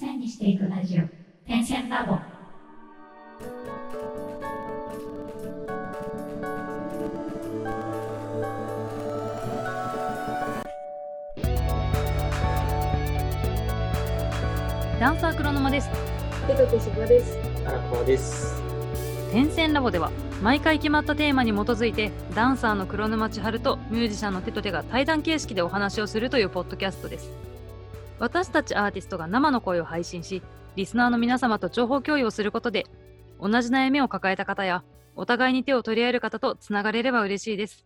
線にしていくラジオ点線ラボダンサー黒沼ですペトと芝です。荒川です。点線ラボでは毎回決まったテーマに基づいてダンサーの黒沼千春とミュージシャンの手と手が対談形式でお話をするというポッドキャストです私たちアーティストが生の声を配信しリスナーの皆様と情報共有をすることで同じ悩みを抱えた方やお互いに手を取り合える方とつながれれば嬉しいです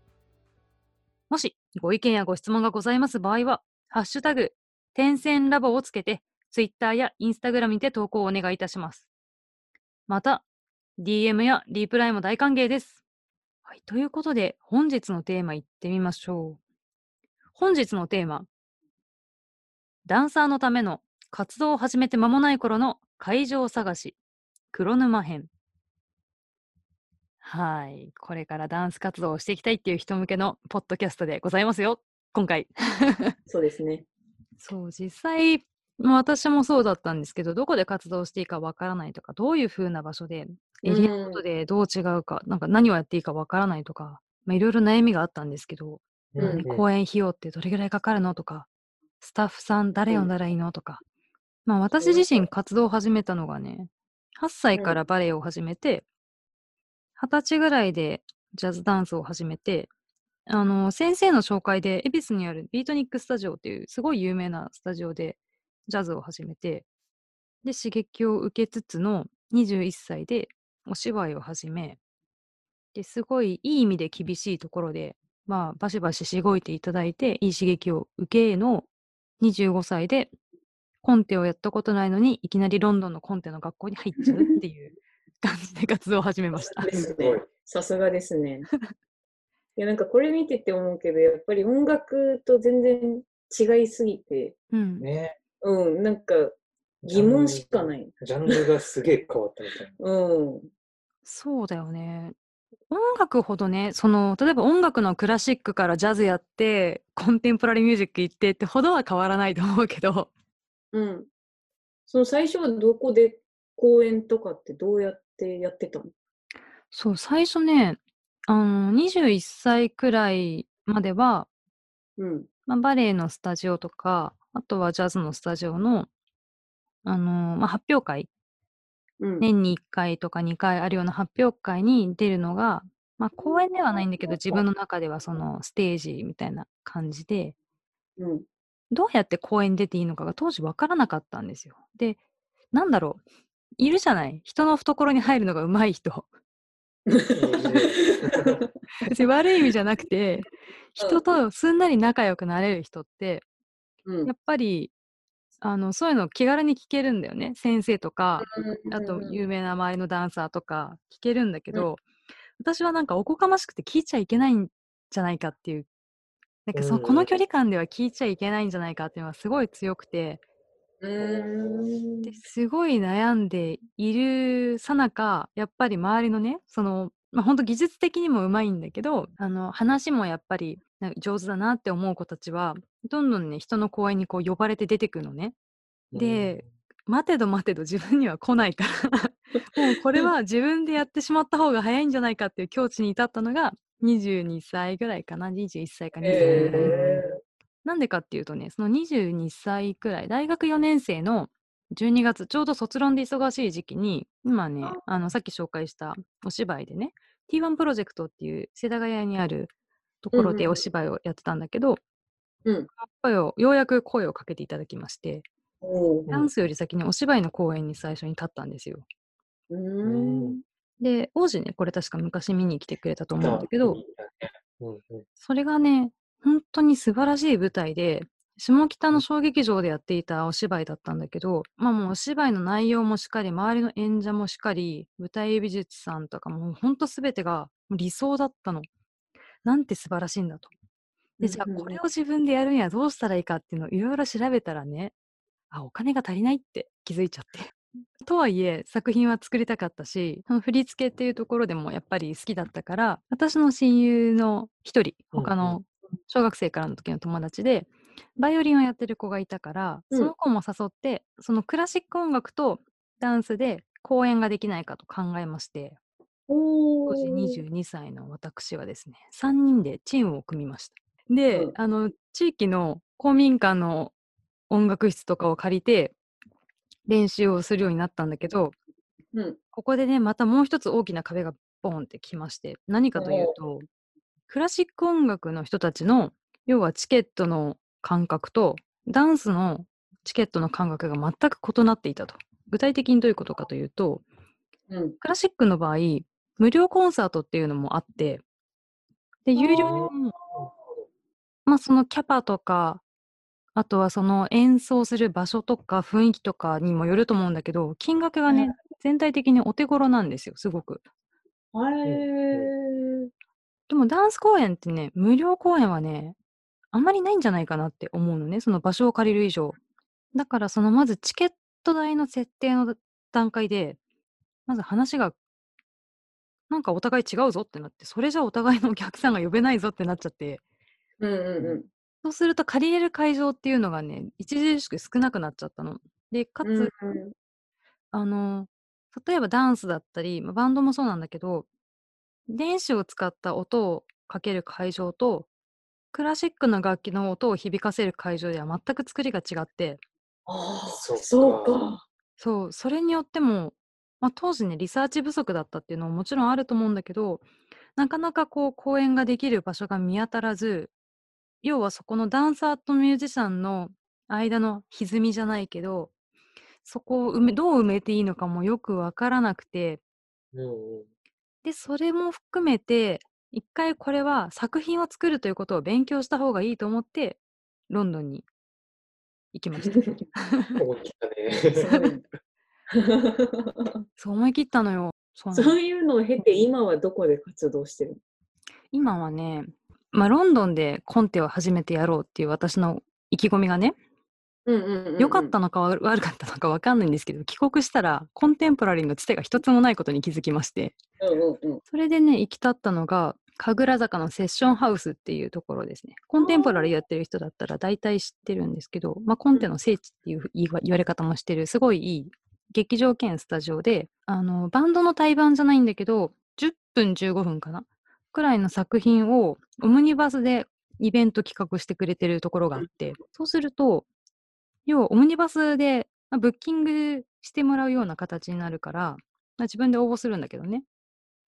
もしご意見やご質問がございます場合はハッシュタグ点線ラボをつけて Twitter や Instagram にて投稿をお願いいたしますまた DM やリプライも大歓迎です。はい、ということで、本日のテーマいってみましょう。本日のテーマ、ダンサーのための活動を始めて間もない頃の会場探し、黒沼編。はい、これからダンス活動をしていきたいっていう人向けのポッドキャストでございますよ、今回。そうですね。そう、実際、まあ私もそうだったんですけど、どこで活動していいかわからないとか、どういう風な場所で、エリアごとでどう違うか、なんか何をやっていいかわからないとか、まあいろいろ悩みがあったんですけど、うん公演費用ってどれぐらいかかるのとか、スタッフさん誰呼んだらいいの？とか、まあ私自身活動を始めたのがね、8歳からバレエを始めて、20歳ぐらいでジャズダンスを始めて、あの、先生の紹介で、恵比寿にあるビートニックスタジオっていうすごい有名なスタジオでジャズを始めて、で、刺激を受けつつの21歳でお芝居を始め、で、すごいいい意味で厳しいところで、まあ、バシバシしごいていただいて、いい刺激を受けの25歳で、コンテをやったことないのに、いきなりロンドンのコンテの学校に入っちゃうっていう 感じで活動を始めました。さすがですね。いや、なんかこれ見てて思うけど、やっぱり音楽と全然違いすぎて、うん。ね。うん、なんか疑問しかない。ジャンルがすげえ変わったみたいな。うん。そうだよね。音楽ほどね、その、例えば音楽のクラシックからジャズやって、コンテンポラリーミュージック行ってってほどは変わらないと思うけど、うん。その最初はどこで公演とかってどうやってやってたの？そう、最初ね、あの、21歳くらいまでは、うん。まあ、バレエのスタジオとか、あとはジャズのスタジオの、あの、まあ、発表会、うん。年に1回とか2回あるような発表会に出るのが、まあ、公演ではないんだけど、自分の中ではそのステージみたいな感じで、うん。どうやって公演に出ていいのかが当時分からなかったんですよ。で、なんだろう。いるじゃない人の懐に入るのが上手い人。悪い意味じゃなくて、人とすんなり仲良くなれる人って、うんやっぱり、あの、そういうの気軽に聞けるんだよね。先生とか、あと有名な周りのダンサーとか聞けるんだけど、私はなんかおこがましくて聞いちゃいけないんじゃないかっていう、なんかその、うん。この距離感では聞いちゃいけないんじゃないかっていうのはすごい強くて。ですごい悩んでいるさなかやっぱり周りのねその、まあ、本当技術的にもうまいんだけどあの話もやっぱり上手だなって思う子たちはどんどんね人の公演にこう呼ばれて出てくるのね。で、待てど待てど自分には来ないから もうこれは自分でやってしまった方が早いんじゃないかっていう境地に至ったのが22歳ぐらいかな21歳か22歳ぐらい。えなんでかっていうとね、その22歳くらい、大学4年生の12月、ちょうど卒論で忙しい時期に、今ね、あの、さっき紹介したお芝居でね、T1 プロジェクトっていう世田谷にあるところうんうんでお芝居をやってたんだけど、うん声を、ようやく声をかけていただきまして、ダンスより先にお芝居の公演に最初に立ったんですよ。うーん。で、王子ね、これ確か昔見に来てくれたと思うんだけど、うんうんそれがね、本当に素晴らしい舞台で、下北の小劇場でやっていたお芝居だったんだけど、まあもうお芝居の内容もしっかり、周りの演者もしっかり、舞台美術さんとかも本当すべてが理想だったの。なんて素晴らしいんだと。で、じゃあこれを自分でやるにはどうしたらいいかっていうのをいろいろ調べたらね、あ、お金が足りないって気づいちゃって。とはいえ作品は作りたかったしその振り付けっていうところでもやっぱり好きだったから私の親友の一人他の小学生からの時の友達でバイオリンをやってる子がいたから、うんその子も誘ってそのクラシック音楽とダンスで公演ができないかと考えましてお当時22歳の私はですね3人でチームを組みました。で、うんあの地域の公民館の音楽室とかを借りて練習をするようになったんだけどうん。ここでねまたもう一つ大きな壁がボンってきまして何かというとクラシック音楽の人たちの要はチケットの感覚とダンスのチケットの感覚が全く異なっていたと。具体的にどういうことかというとうん。クラシックの場合無料コンサートっていうのもあって。で有料もまあそのキャパとかあとはその演奏する場所とか雰囲気とかにもよると思うんだけど金額がね、うん全体的にお手頃なんですよすごく。へー。でもダンス公演ってね無料公演はねあんまりないんじゃないかなって思うのねその場所を借りる以上。だからそのまずチケット代の設定の段階でまず話がなんかお互い違うぞってなってそれじゃお互いのお客さんが呼べないぞってなっちゃって。うんうんうん。そうすると借りれる会場っていうのがね著しく少なくなっちゃったの。でかつ、うん。あの例えばダンスだったり、まあバンドもそうなんだけど電子を使った音をかける会場とクラシックの楽器の音を響かせる会場では全く作りが違って。ああ、そそう。か。そうそれによっても、まあ、当時ねリサーチ不足だったっていうのももちろんあると思うんだけどなかなかこう公演ができる場所が見当たらず要はそこのダンサーとミュージシャンの間の歪みじゃないけどそこを埋めどう埋めていいのかもよくわからなくてうんうん。でそれも含めて一回これは作品を作るということを勉強した方がいいと思ってロンドンに行きました 思い切ったすね。そう思い切ったのよそうそういうのを経て、今はどこで活動してる今はね、まあ、ロンドンでコンテを初めてやろうっていう私の意気込みがねうんうんうんうん。良かったのか悪悪かったのか分かんないんですけど帰国したらコンテンポラリーのつてが一つもないことに気づきましてうんうんうん。それでね行き立ったのが神楽坂のセッションハウスっていうところですねコンテンポラリーやってる人だったら大体知ってるんですけど、まあ、コンテの聖地っていう言われ方もしてるすごいいい劇場兼スタジオであのバンドの対バンじゃないんだけど10分15分かなくらいの作品をオムニバスでイベント企画してくれてるところがあってそうすると要はオムニバスで、まあブッキングしてもらうような形になるから、まあ自分で応募するんだけどね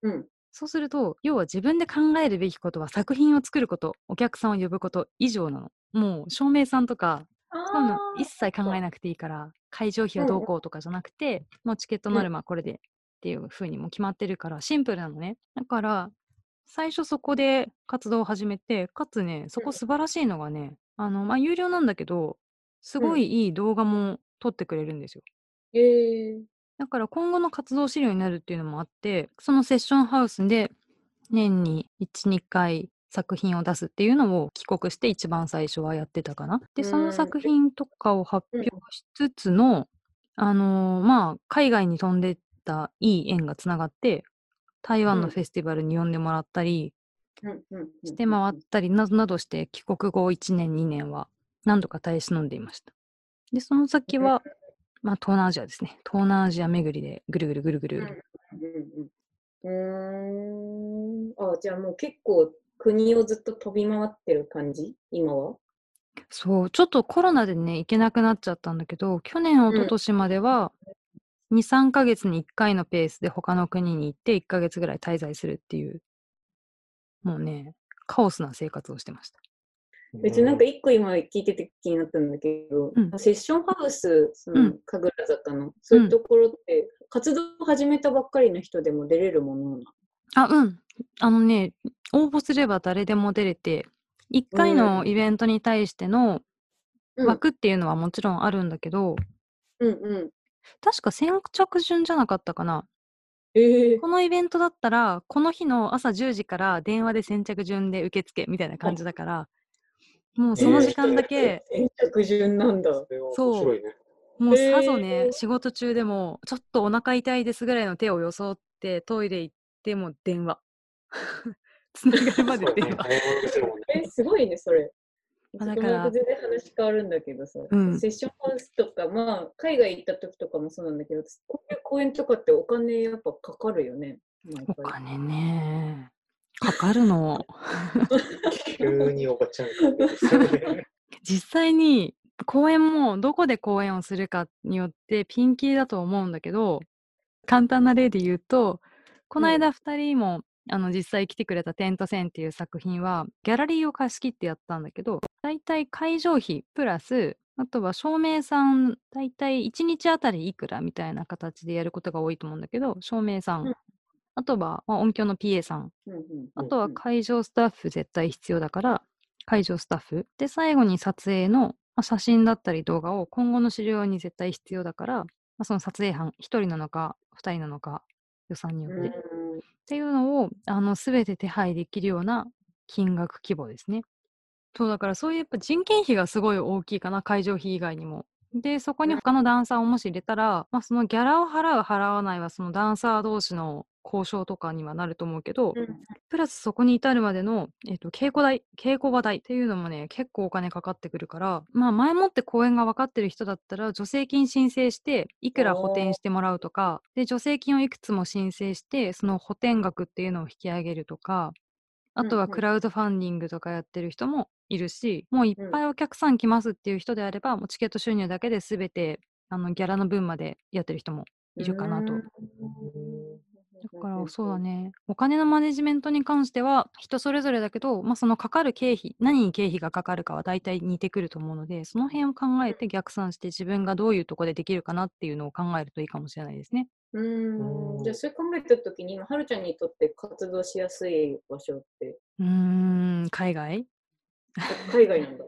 うん。そうすると、要は自分で考えるべきことは作品を作ること、お客さんを呼ぶこと以上なの。もう照明さんとか、そういうの一切考えなくていいから、会場費はどうこうとかじゃなくて、もうチケットノルマこれでっていう風にもう決まってるから、シンプルなのね。だから、最初そこで活動を始めて、かつね、そこ素晴らしいのがね、あの、まあ、有料なんだけど、すごいいい動画も撮ってくれるんですよ。ええ。だから今後の活動資料になるっていうのもあって、そのセッションハウスで年に1、2回作品を出すっていうのを帰国して一番最初はやってたかな。で、そうんの作品とかを発表しつつの、あのーまあ、海外に飛んでったいい縁がつながって、台湾のうんフェスティバルに呼んでもらったりして回ったりなどなどして帰国後1年、2年は何度か耐え忍んでいました。で、その先は、まあ、東南アジアですね。東南アジア巡りでぐるぐるぐるぐる。うんうんうん。うーん。あ、じゃあもう結構国をずっと飛び回ってる感じ？今は？そう、ちょっとコロナでね、行けなくなっちゃったんだけど、去年、一昨年までは、2、3ヶ月に1回のペースで他の国に行って、1ヶ月ぐらい滞在するっていう、もうね、カオスな生活をしてました。別になんか一個今聞いてて気になったんだけど、うん。セッションハウス、そうのん。神楽坂の、そういうところって、活動を始めたばっかりの人でも出れるものなの？あ、うん。あのね、応募すれば誰でも出れて、1回のイベントに対してのうん枠っていうのはもちろんあるんだけど、うんうん。確か先着順じゃなかったかな。ええこのイベントだったら、この日の朝10時から電話で先着順で受付みたいな感じだから、もうその時間だけ、先着順なんだ。そう。もうさぞね、仕事中でも、ちょっとお腹痛いですぐらいの手を装ってトイレ行っても電話。つながるまで電話。え、すごいね、それ。あだから全然話変わるんだけどさ、うんセッションハウスとか、まあ、海外行った時とかもそうなんだけど、こういう公演とかってお金やっぱかかるよね。毎お回金ね。かかるの。急におばちゃん。実際に公演もどこで公演をするかによってピンキリだと思うんだけど簡単な例で言うとこの間2人も、あの実際来てくれた「テント線」っていう作品はギャラリーを貸し切ってやったんだけどだいたい会場費プラスあとは照明さんだいたい1日あたりいくらみたいな形でやることが多いと思うんだけど照明さん、うん。あとは、まあ、音響の PA さん。うんうんあとはうん。会場スタッフ絶対必要だから、会場スタッフ。で、最後に撮影の、まあ、写真だったり動画を今後の資料に絶対必要だから、まあ、その撮影班、1人なのか、2人なのか、予算によって。うんっていうのを、あの、すべて手配できるような金額規模ですね。そう、だからそういうやっぱ人件費がすごい大きいかな、会場費以外にも。で、そこに他のダンサーをもし入れたら、まあ、そのギャラを払う、払わないは、そのダンサー同士の交渉とかにはなると思うけど、うんプラスそこに至るまでの、えっと稽古代、稽古場代っていうのもね、結構お金かかってくるから、まあ前もって公演が分かってる人だったら、助成金申請して、いくら補填してもらうとか、で、助成金をいくつも申請して、その補填額っていうのを引き上げるとか、あとはクラウドファンディングとかやってる人もいるし、もういっぱいお客さん来ますっていう人であれば、もうチケット収入だけで全てあのギャラの分までやってる人もいるかなと。からそうだね、お金のマネジメントに関しては人それぞれだけど、まあ、そのかかる経費、何に経費がかかるかは大体似てくると思うので、その辺を考えて逆算して自分がどういうところでできるかなっていうのを考えるといいかもしれないですね。うん。じゃあ、それ考えたときに、今、はるちゃんにとって活動しやすい場所って、うーん、海外？海外なんだ。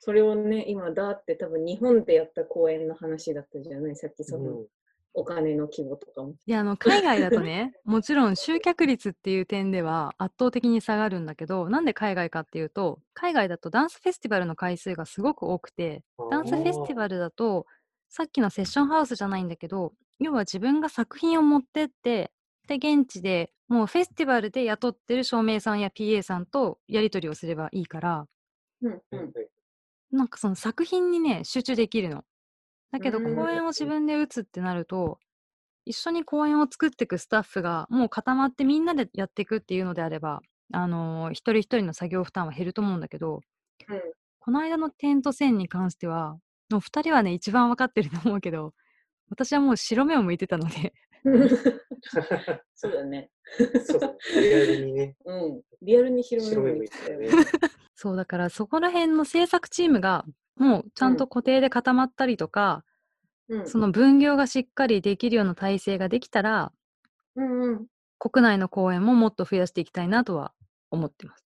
それをね、今、だって多分日本でやった公演の話だったじゃない、さっきその、うんお金の規模とかも。いや、あの、海外だとね、もちろん集客率っていう点では圧倒的に下がるんだけど、なんで海外かっていうと、海外だとダンスフェスティバルの回数がすごく多くて、ダンスフェスティバルだと、さっきのセッションハウスじゃないんだけど、要は自分が作品を持ってって、で、現地でもうフェスティバルで雇ってる照明さんや PA さんとやり取りをすればいいから、うんうんなんかその作品にね、集中できるの。だけどうん公演を自分で打つってなると、一緒に公演を作っていくスタッフがもう固まってみんなでやっていくっていうのであれば、あのー一人一人の作業負担は減ると思うんだけど、うんこの間のテント線に関しては、の2人はね、一番分かってると思うけど、私はもう白目を向いてたので、そうだね。リアルにね、うん。リアルに白目る向いてたよね。そうだからそこら辺の制作チームがもうちゃんと固定で固まったりとか、うんその分業がしっかりできるような体制ができたら、うんうん。国内の公演ももっと増やしていきたいなとは思ってます。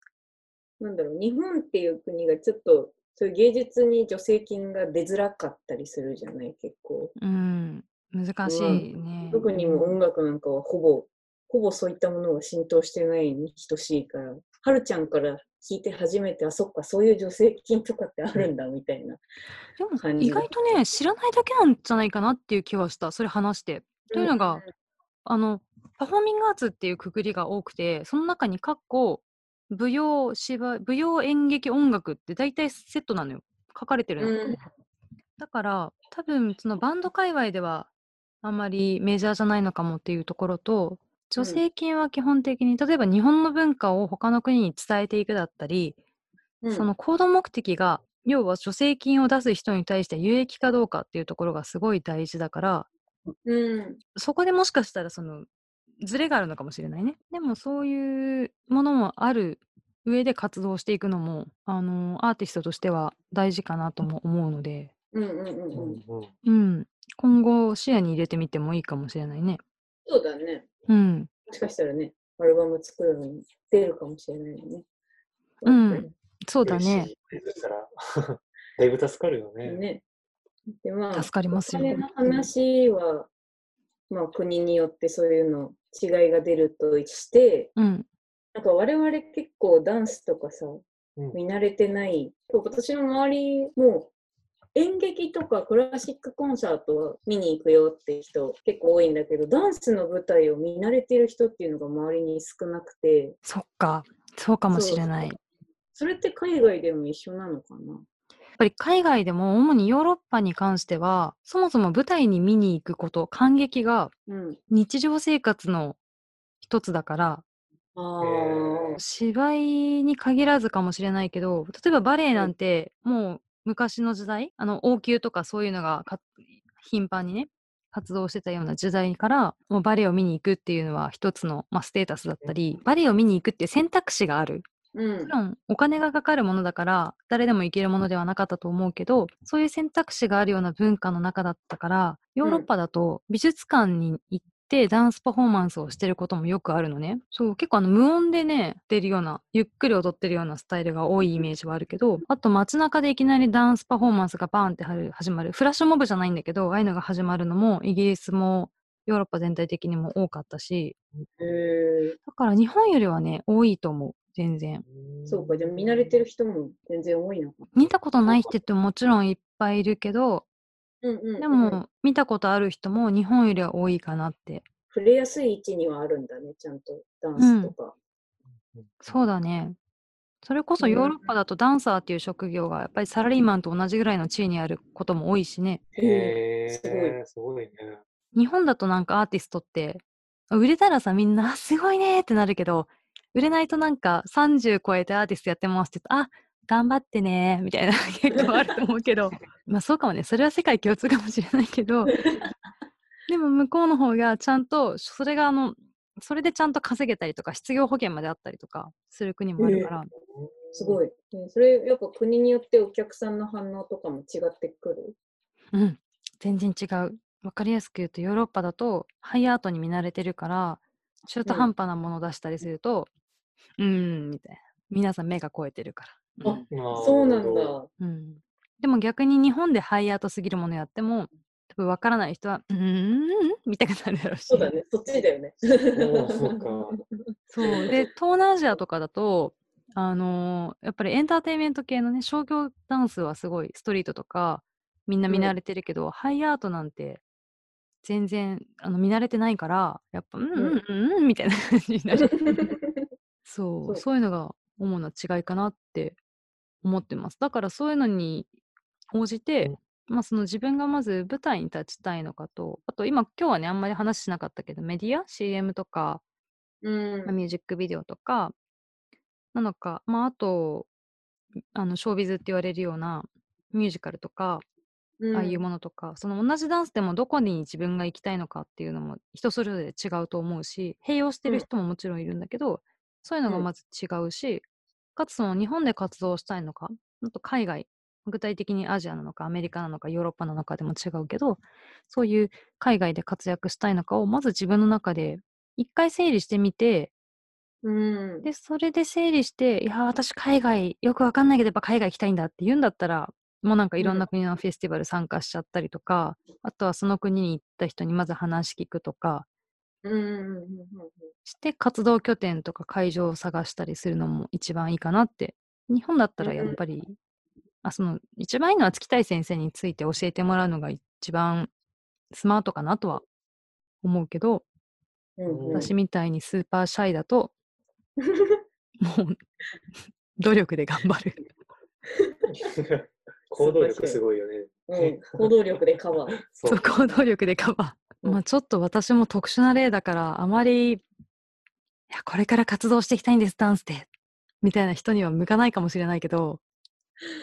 なんだろう、日本っていう国がちょっと、そういう芸術に助成金が出づらかったりするじゃない、結構。うん、難しいね。特にもう音楽なんかはほぼ、ほぼそういったものが浸透してないに等しいから、はるちゃんから聞いて初めて、あ、そっか、そういう助成金とかってあるんだ、みたいな。でも感じが意外とね、知らないだけなんじゃないかなっていう気はした。それ話して。というのが、あの、パフォーミングアーツっていうくくりが多くて、その中に、かっこ、舞踊、芝居、舞踊、演劇、音楽って大体セットなのよ。書かれてるの。うんだから、多分、そのバンド界隈では、あんまりメジャーじゃないのかもっていうところと、助成金は基本的に、例えば日本の文化を他の国に伝えていくだったり、うんその行動目的が、要は助成金を出す人に対して有益かどうかっていうところがすごい大事だから、うん。そこでもしかしたらそのズレがあるのかもしれないね。でもそういうものもある上で活動していくのも、あのアーティストとしては大事かなとも思うので、うんうんうんううん。んうんうん、今後視野に入れてみてもいいかもしれないね。そうだね。うん、もしかしたらね、アルバム作るのに出るかもしれないよね。うんそうだね。だいぶ助かるよね。ね。で、まあ、助かりますよお金の話は、まあ、国によってそういうの違いが出るとして、うん、なんか我々結構ダンスとかさ、うん見慣れてない。私の周りも演劇とかクラシックコンサートは見に行くよって人結構多いんだけど、ダンスの舞台を見慣れてる人っていうのが周りに少なくて、そっか、そうかもしれない。それって海外でも一緒なのかな？やっぱり海外でも主にヨーロッパに関してはそもそも舞台に見に行くこと感激がうん。日常生活の一つだからああ。芝居に限らずかもしれないけど例えばバレエなんてもう昔の時代あの王宮とかそういうのがか頻繁にね活動してたような時代からもうバレエを見に行くっていうのは一つの、まあ、ステータスだったりバレエを見に行くっていう選択肢がある。うんもち。ろん。お金がかかるものだから誰でも行けるものではなかったと思うけどそういう選択肢があるような文化の中だったからヨーロッパだと美術館に行ってダンスパフォーマンスをしてることもよくあるのね。そう結構あの無音でね出るようなゆっくり踊ってるようなスタイルが多いイメージはあるけどあと街中でいきなりダンスパフォーマンスがバーンって始まる。フラッシュモブじゃないんだけどああいうのが始まるのもイギリスもヨーロッパ全体的にも多かったし。だから日本よりはね多いと思う。全然。そうか、じゃあ見慣れてる人も全然多いのか。な。見たことない人ってもちろんいっぱいいるけど、うんうんうん。でも見たことある人も日本よりは多いかなって。触れやすい位置にはあるんだね、ちゃんと。ダンスとか。そうだね。それこそヨーロッパだとダンサーっていう職業がやっぱりサラリーマンと同じぐらいの地位にあることも多いしね。へえ。へすごい。え、すごいね。日本だとなんかアーティストって、売れたらさみんなあすごいねってなるけど、売れないとなんか30超えてアーティストやってますって言うと、あ頑張ってねみたいな結構あると思うけど、まあそうかもね。それは世界共通かもしれないけど、でも向こうの方がちゃんと、それがあの、それでちゃんと稼げたりとか、失業保険まであったりとかする国もあるから、すごい。ねそれ、やっぱ国によってお客さんの反応とかも違ってくる？うん、全然違う。わかりやすく言うと、ヨーロッパだとハイアートに見慣れてるから、中途半端なものを出したりすると、うーん、みたいな。皆さん目が超えてるから。うんあそうなんだ。うん、でも逆に日本でハイアートすぎるものやっても、多分わからない人は、うーん、みたいになるだろうし。そうだね、そっちだよね。そうか。そう。で、東南アジアとかだと、あのーやっぱりエンターテインメント系のね、商業ダンスはすごい、ストリートとか、みんな見慣れてるけど、ハイアートなんて、全然あの見慣れてないから、やっぱ、うんうんうんうんみたいな感じになる。そう、そうそういうのが主な違いかなって思ってます。だからそういうのに応じて、まあその自分がまず舞台に立ちたいのかと、あと今今日はねあんまり話しなかったけど、メディア ?CM とか、うんまあミュージックビデオとか、なのか、まああと、あの、ショービズって言われるようなミュージカルとか、ああいうものとか、その同じダンスでもどこに自分が行きたいのかっていうのも人それぞれ違うと思うし、併用してる人ももちろんいるんだけど、そういうのがうん。まず違うし、かつその日本で活動したいのか、あと海外、具体的にアジアなのかアメリカなのかヨーロッパなのかでも違うけど、そういう海外で活躍したいのかをまず自分の中で一回整理してみて、うん。で、それで整理して、いや、私海外、よくわかんないけど、やっぱ海外行きたいんだって言うんだったら、もうなんかいろんな国のフェスティバル参加しちゃったりとか、あとはその国に行った人にまず話聞くとか、うんうんうんうんして活動拠点とか会場を探したりするのも一番いいかなって。日本だったらやっぱり、あ、その、一番いいのは月谷先生について教えてもらうのが一番スマートかなとは思うけど、うんうんうん。私みたいにスーパーシャイだと、もう、努力で頑張る。行動力すごいよね。うん、行動力でカバー。そそう、行動力でカバー。うんまあちょっと私も特殊な例だから、あまり、いや、これから活動していきたいんです、ダンスで。みたいな人には向かないかもしれないけど、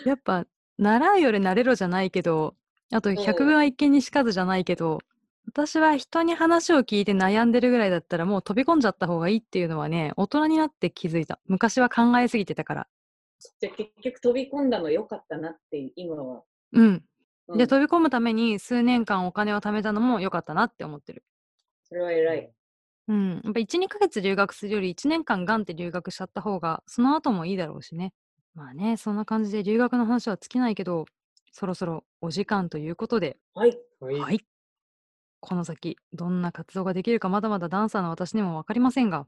やっぱ、習うより慣れろじゃないけど、あと、ん百聞は一見にしかずじゃないけど、私は人に話を聞いて悩んでるぐらいだったらもう飛び込んじゃった方がいいっていうのはね、大人になって気づいた。昔は考えすぎてたから。じゃあ結局飛び込んだの良かったなって今は。うん。うんで、飛び込むために数年間お金を貯めたのも良かったなって思ってる。それは偉い。うん。やっぱ1、2ヶ月留学するより1年間ガンって留学しちゃった方が、その後もいいだろうしね。まあね、そんな感じで留学の話は尽きないけど、そろそろお時間ということで、はい。はい。はい。この先、どんな活動ができるかまだまだダンサーの私にも分かりませんが、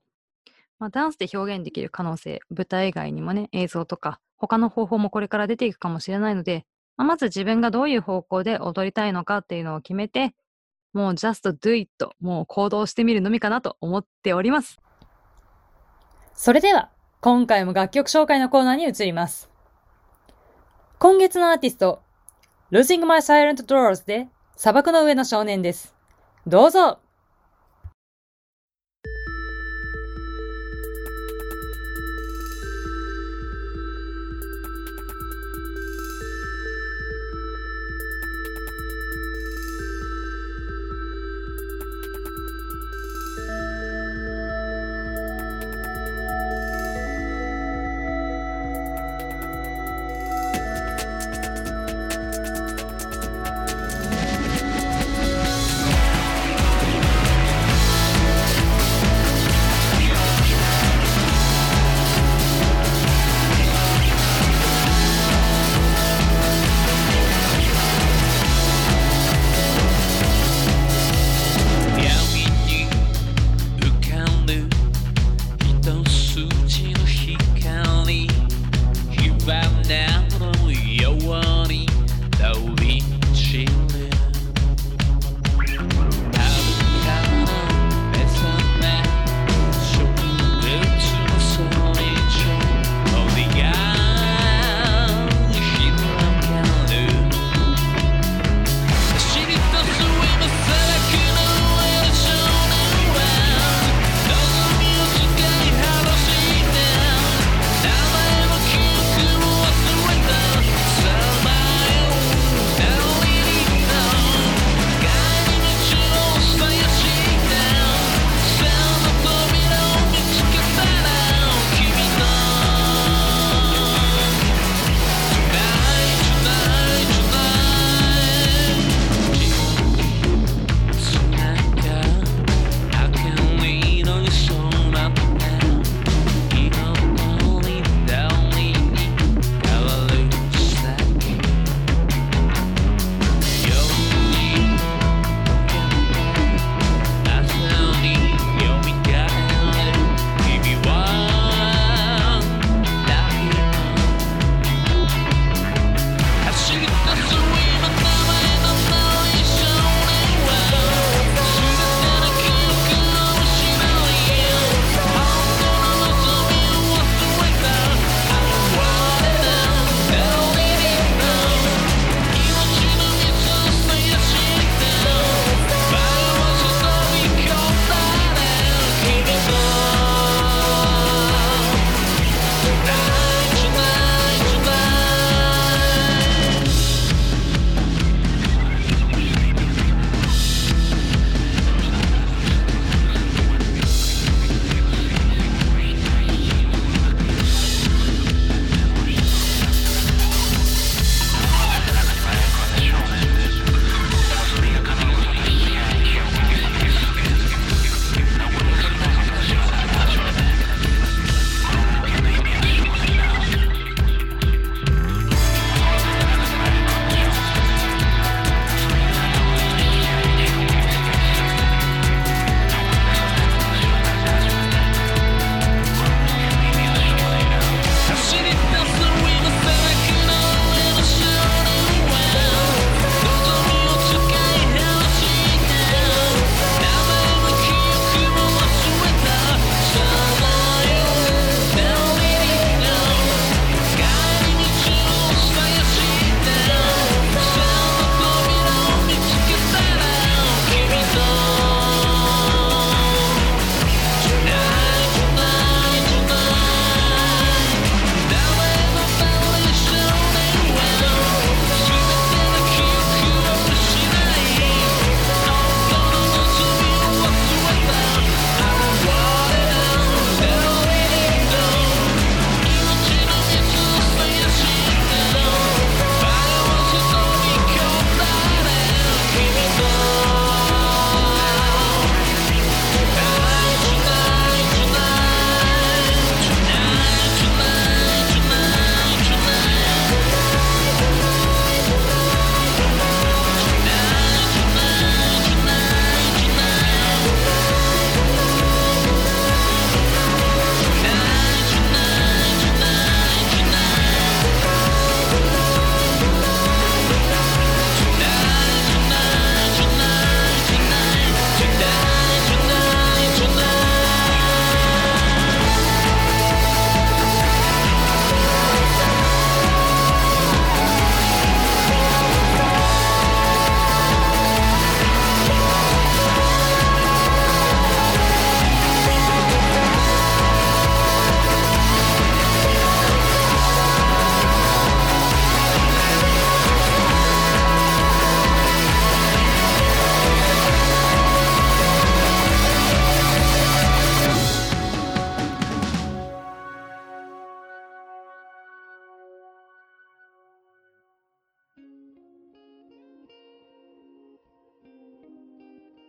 まあ、ダンスで表現できる可能性、舞台以外にもね、映像とか、他の方法もこれから出ていくかもしれないので、まあ、まず自分がどういう方向で踊りたいのかっていうのを決めて、もう just do it、もう行動してみるのみかなと思っております。それでは、今回も楽曲紹介のコーナーに移ります。今月のアーティスト、Losing My Silent Doors で砂漠の上の少年です。どうぞ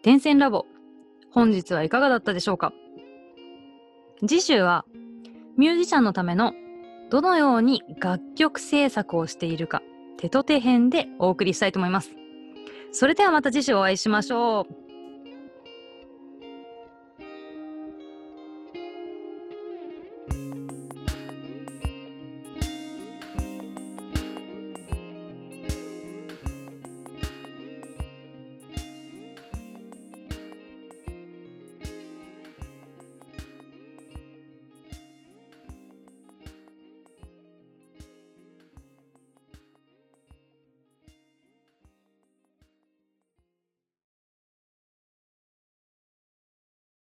点線ラボ。本日はいかがだったでしょうか？次週はミュージシャンのためのどのように楽曲制作をしているか手と手編でお送りしたいと思います。それではまた次週お会いしましょう。